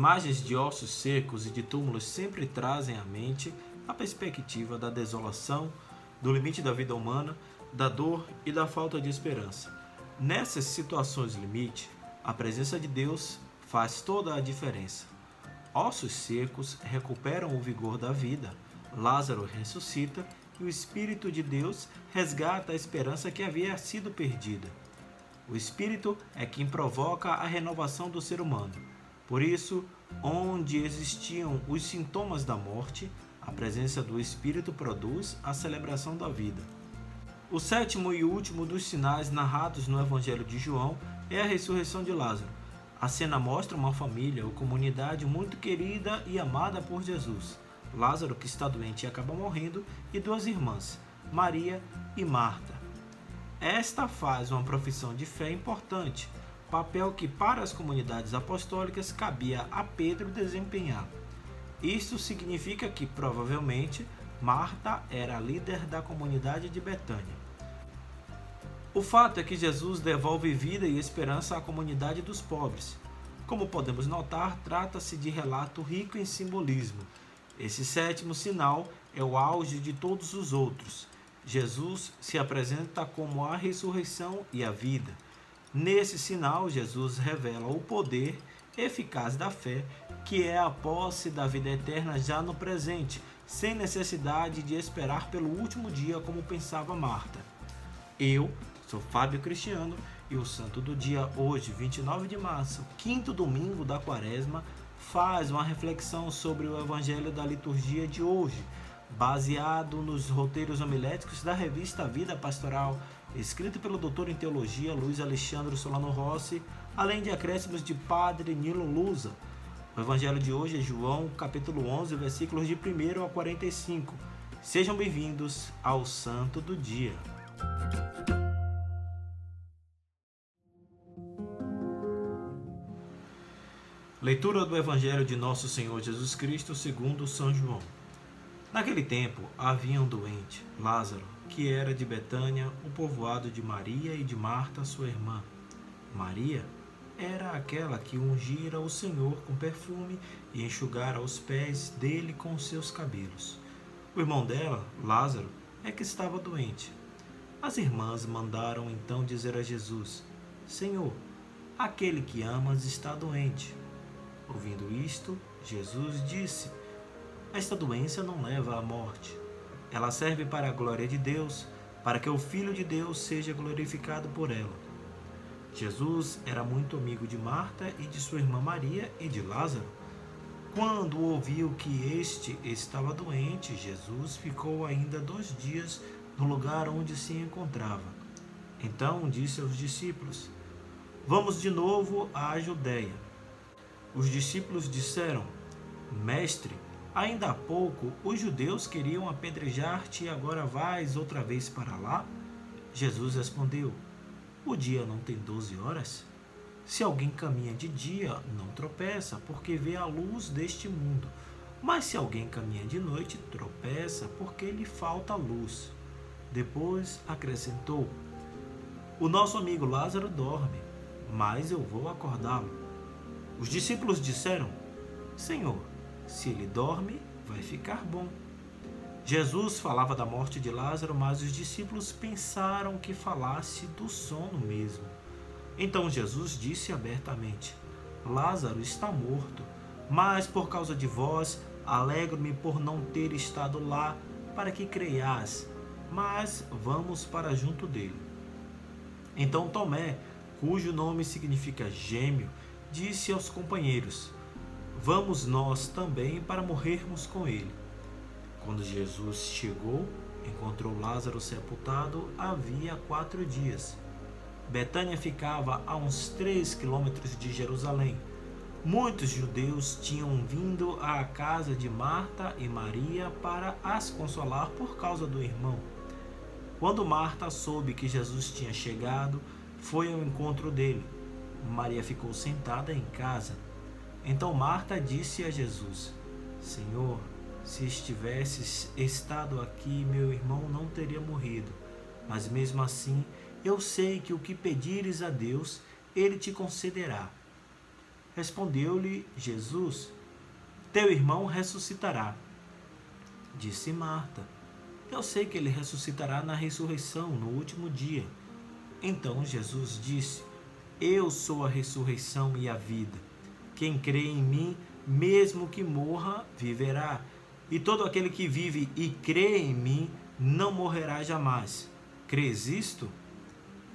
Imagens de ossos secos e de túmulos sempre trazem à mente a perspectiva da desolação, do limite da vida humana, da dor e da falta de esperança. Nessas situações limite, a presença de Deus faz toda a diferença. Ossos secos recuperam o vigor da vida, Lázaro ressuscita e o Espírito de Deus resgata a esperança que havia sido perdida. O Espírito é quem provoca a renovação do ser humano. Por isso, onde existiam os sintomas da morte, a presença do Espírito produz a celebração da vida. O sétimo e último dos sinais narrados no Evangelho de João é a ressurreição de Lázaro. A cena mostra uma família ou comunidade muito querida e amada por Jesus. Lázaro, que está doente e acaba morrendo, e duas irmãs, Maria e Marta. Esta faz uma profissão de fé importante, papel que para as comunidades apostólicas cabia a Pedro desempenhar. Isto significa que provavelmente Marta era a líder da comunidade de Betânia. O fato é que Jesus devolve vida e esperança à comunidade dos pobres. Como podemos notar, trata-se de relato rico em simbolismo. Esse sétimo sinal é o auge de todos os outros. Jesus se apresenta como a ressurreição e a vida. Nesse sinal, Jesus revela o poder eficaz da fé, que é a posse da vida eterna já no presente, sem necessidade de esperar pelo último dia, como pensava Marta. Eu Sou Fábio Cristiano e o santo do dia hoje, 29 de março, quinto domingo da quaresma, faz uma reflexão sobre o evangelho da liturgia de hoje, baseado nos roteiros homiléticos da revista Vida Pastoral, escrito pelo doutor em teologia Luiz Alexandre Solano Rossi, além de acréscimos de Padre Nilo Lusa. O evangelho de hoje é João, capítulo 11, versículos de 1 a 45. Sejam bem-vindos ao Santo do Dia. Leitura do Evangelho de Nosso Senhor Jesus Cristo segundo São João. Naquele tempo havia um doente, Lázaro, que era de Betânia, o povoado de Maria e de Marta, sua irmã. Maria era aquela que ungira o Senhor com perfume e enxugara os pés dele com seus cabelos. O irmão dela, Lázaro, é que estava doente. As irmãs mandaram então dizer a Jesus: Senhor, aquele que amas está doente. Ouvindo isto, Jesus disse: Esta doença não leva à morte. Ela serve para a glória de Deus, para que o Filho de Deus seja glorificado por ela. Jesus era muito amigo de Marta e de sua irmã Maria e de Lázaro. Quando ouviu que este estava doente, Jesus ficou ainda dois dias no lugar onde se encontrava. Então disse aos discípulos: Vamos de novo à Judéia. Os discípulos disseram: Mestre, ainda há pouco os judeus queriam apedrejar-te e agora vais outra vez para lá? Jesus respondeu: O dia não tem doze horas? Se alguém caminha de dia, não tropeça, porque vê a luz deste mundo. Mas se alguém caminha de noite, tropeça, porque lhe falta luz. Depois acrescentou: O nosso amigo Lázaro dorme, mas eu vou acordá-lo. Os discípulos disseram: Senhor, se ele dorme, vai ficar bom. Jesus falava da morte de Lázaro, mas os discípulos pensaram que falasse do sono mesmo. Então Jesus disse abertamente: Lázaro está morto, mas por causa de vós, alegro-me por não ter estado lá para que creias, mas vamos para junto dele. Então Tomé, cujo nome significa gêmeo, disse aos companheiros: Vamos nós também para morrermos com ele. Quando Jesus chegou, encontrou Lázaro sepultado havia quatro dias. Betânia ficava a uns três quilômetros de Jerusalém. Muitos judeus tinham vindo à casa de Marta e Maria para as consolar por causa do irmão. Quando Marta soube que Jesus tinha chegado, foi ao encontro dele Maria ficou sentada em casa. Então Marta disse a Jesus: Senhor, se estivesses estado aqui, meu irmão não teria morrido. Mas mesmo assim, eu sei que o que pedires a Deus, ele te concederá. Respondeu-lhe Jesus: Teu irmão ressuscitará. Disse Marta: Eu sei que ele ressuscitará na ressurreição, no último dia. Então Jesus disse: Eu sou a ressurreição e a vida. Quem crê em mim, mesmo que morra, viverá. E todo aquele que vive e crê em mim, não morrerá jamais. Crês isto?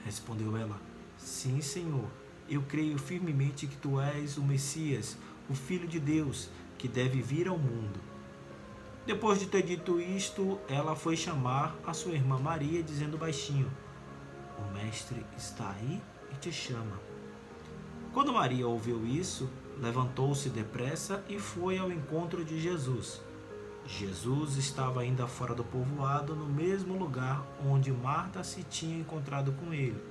Respondeu ela: Sim, Senhor. Eu creio firmemente que tu és o Messias, o Filho de Deus, que deve vir ao mundo. Depois de ter dito isto, ela foi chamar a sua irmã Maria, dizendo baixinho: O Mestre está aí e te chama. Quando Maria ouviu isso, levantou-se depressa e foi ao encontro de Jesus. Jesus estava ainda fora do povoado, no mesmo lugar onde Marta se tinha encontrado com ele.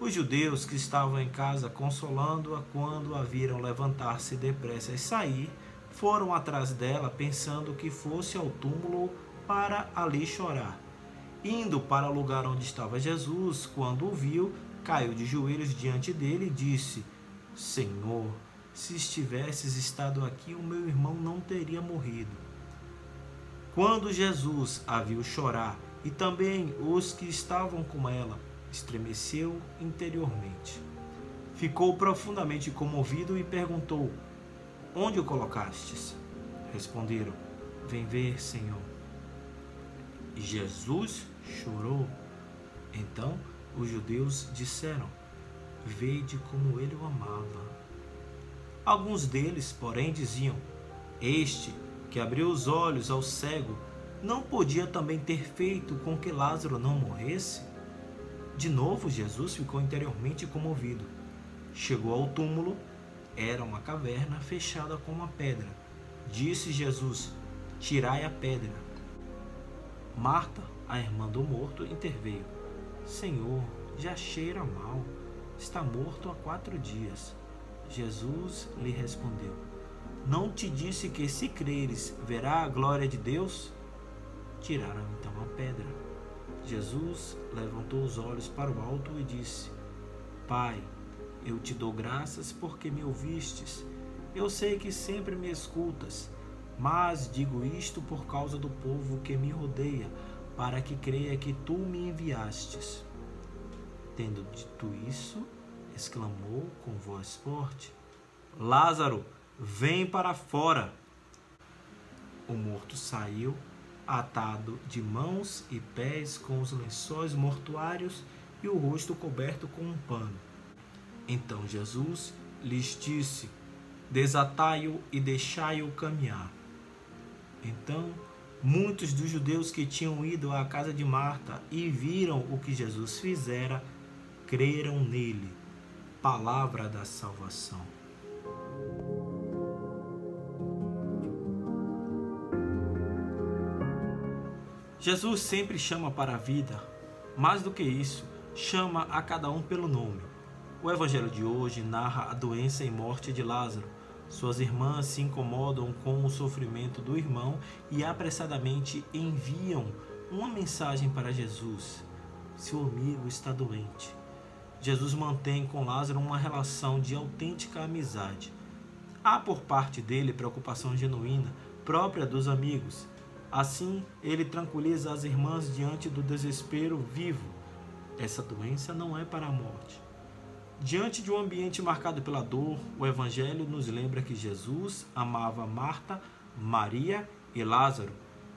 Os judeus que estavam em casa consolando-a quando a viram levantar-se depressa e sair, foram atrás dela pensando que fosse ao túmulo para ali chorar. Indo para o lugar onde estava Jesus, quando o viu, caiu de joelhos diante dele e disse: Senhor, se estivesses estado aqui, o meu irmão não teria morrido. Quando Jesus a viu chorar, e também os que estavam com ela, estremeceu interiormente. Ficou profundamente comovido e perguntou: Onde o colocastes? Responderam: Vem ver, Senhor. E Jesus chorou. Então os judeus disseram: Vede como ele o amava. Alguns deles, porém, diziam: Este que abriu os olhos ao cego, não podia também ter feito com que Lázaro não morresse? De novo, Jesus ficou interiormente comovido. Chegou ao túmulo, era uma caverna fechada com uma pedra. Disse Jesus: Tirai a pedra. Marta, a irmã do morto, interveio: Senhor, já cheira mal. Está morto há quatro dias. Jesus lhe respondeu: não te disse que se creres verá a glória de Deus? Tiraram então a pedra. Jesus levantou os olhos para o alto e disse: Pai, eu te dou graças porque me ouvistes. Eu sei que sempre me escutas, mas digo isto por causa do povo que me rodeia, para que creia que tu me enviastes. Tendo dito isso, exclamou com voz forte: Lázaro, Vem para fora. O morto saiu, atado de mãos e pés com os lençóis mortuários e o rosto coberto com um pano. Então Jesus lhes disse: Desatai-o e deixai-o caminhar. Então, muitos dos judeus que tinham ido à casa de Marta e viram o que Jesus fizera, creram nele. Palavra da salvação. Jesus sempre chama para a vida. Mais do que isso, chama a cada um pelo nome. O evangelho de hoje narra a doença e morte de Lázaro. Suas irmãs se incomodam com o sofrimento do irmão e apressadamente enviam uma mensagem para Jesus: Seu amigo está doente. Jesus mantém com Lázaro uma relação de autêntica amizade. Há por parte dele preocupação genuína, própria dos amigos Assim, ele tranquiliza as irmãs diante do desespero vivo. Essa doença não é para a morte. Diante de um ambiente marcado pela dor, o Evangelho nos lembra que Jesus amava Marta, Maria e Lázaro.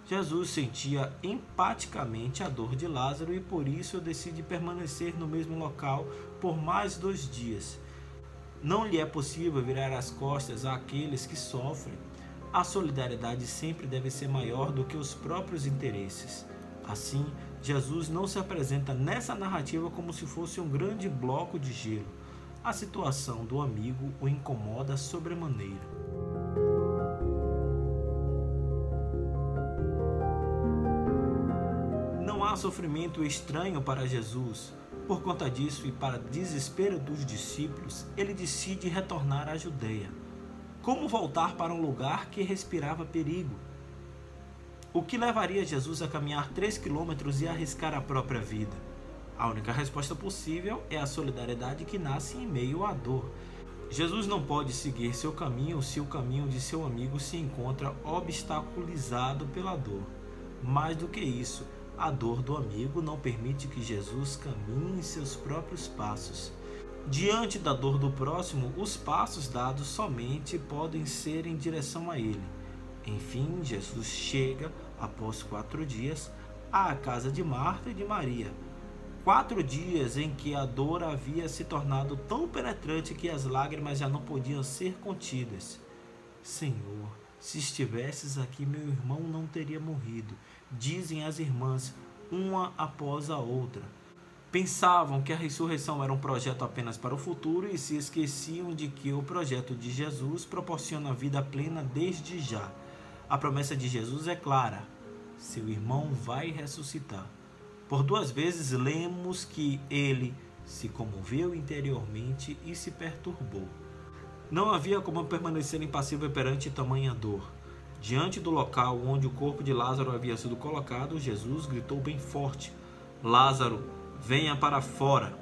Jesus sentia empaticamente a dor de Lázaro e por isso decide permanecer no mesmo local por mais dois dias. Não lhe é possível virar as costas àqueles que sofrem a solidariedade sempre deve ser maior do que os próprios interesses. Assim, Jesus não se apresenta nessa narrativa como se fosse um grande bloco de gelo. A situação do amigo o incomoda sobremaneira. Sofrimento estranho para Jesus. Por conta disso e para desespero dos discípulos, ele decide retornar à Judeia. Como voltar para um lugar que respirava perigo? O que levaria Jesus a caminhar 3 quilômetros e arriscar a própria vida? A única resposta possível é a solidariedade que nasce em meio à dor. Jesus não pode seguir seu caminho se o caminho de seu amigo se encontra obstaculizado pela dor. Mais do que isso, a dor do amigo não permite que Jesus caminhe seus próprios passos. Diante da dor do próximo, os passos dados somente podem ser em direção a ele. Enfim, Jesus chega, após quatro dias, à casa de Marta e de Maria. Quatro dias em que a dor havia se tornado tão penetrante que as lágrimas já não podiam ser contidas. Senhor, se estivesses aqui, meu irmão não teria morrido, dizem as irmãs, uma após a outra. Pensavam que a ressurreição era um projeto apenas para o futuro e se esqueciam de que o projeto de Jesus proporciona vida plena desde já. A promessa de Jesus é clara: seu irmão vai ressuscitar. Por duas vezes lemos que ele se comoveu interiormente e se perturbou. Não havia como permanecer impassível perante tamanha dor. Diante do local onde o corpo de Lázaro havia sido colocado, Jesus gritou bem forte: Lázaro, venha para fora.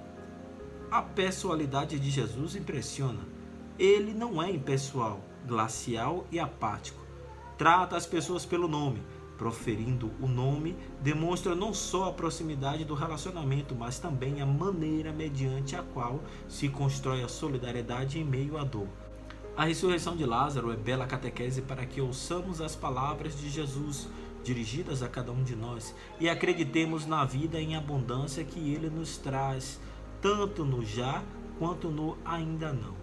A pessoalidade de Jesus impressiona. Ele não é impessoal, glacial e apático. Trata as pessoas pelo nome. Proferindo o nome, demonstra não só a proximidade do relacionamento, mas também a maneira mediante a qual se constrói a solidariedade em meio à dor. A ressurreição de Lázaro é bela catequese para que ouçamos as palavras de Jesus, dirigidas a cada um de nós e acreditemos na vida em abundância que Ele nos traz, tanto no já quanto no ainda não.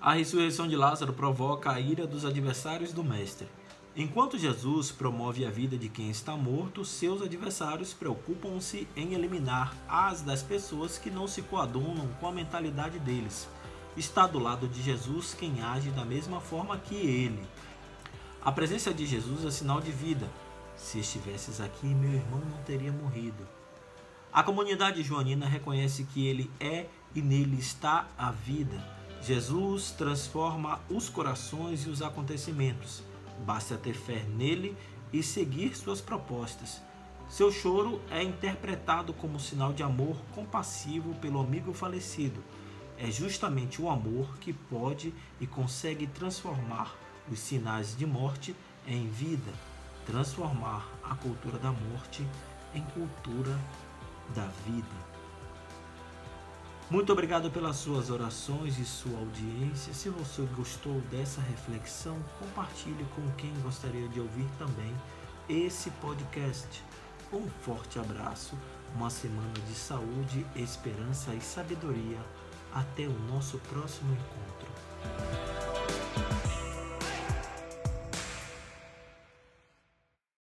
A ressurreição de Lázaro provoca a ira dos adversários do Mestre. Enquanto Jesus promove a vida de quem está morto, seus adversários preocupam-se em eliminar as das pessoas que não se coadunam com a mentalidade deles está do lado de Jesus quem age da mesma forma que ele. A presença de Jesus é sinal de vida. Se estivesses aqui, meu irmão não teria morrido. A comunidade joanina reconhece que ele é e nele está a vida. Jesus transforma os corações e os acontecimentos. Basta ter fé nele e seguir suas propostas. Seu choro é interpretado como sinal de amor compassivo pelo amigo falecido é justamente o amor que pode e consegue transformar os sinais de morte em vida, transformar a cultura da morte em cultura da vida. Muito obrigado pelas suas orações e sua audiência. Se você gostou dessa reflexão, compartilhe com quem gostaria de ouvir também esse podcast. Um forte abraço, uma semana de saúde, esperança e sabedoria até o nosso próximo encontro.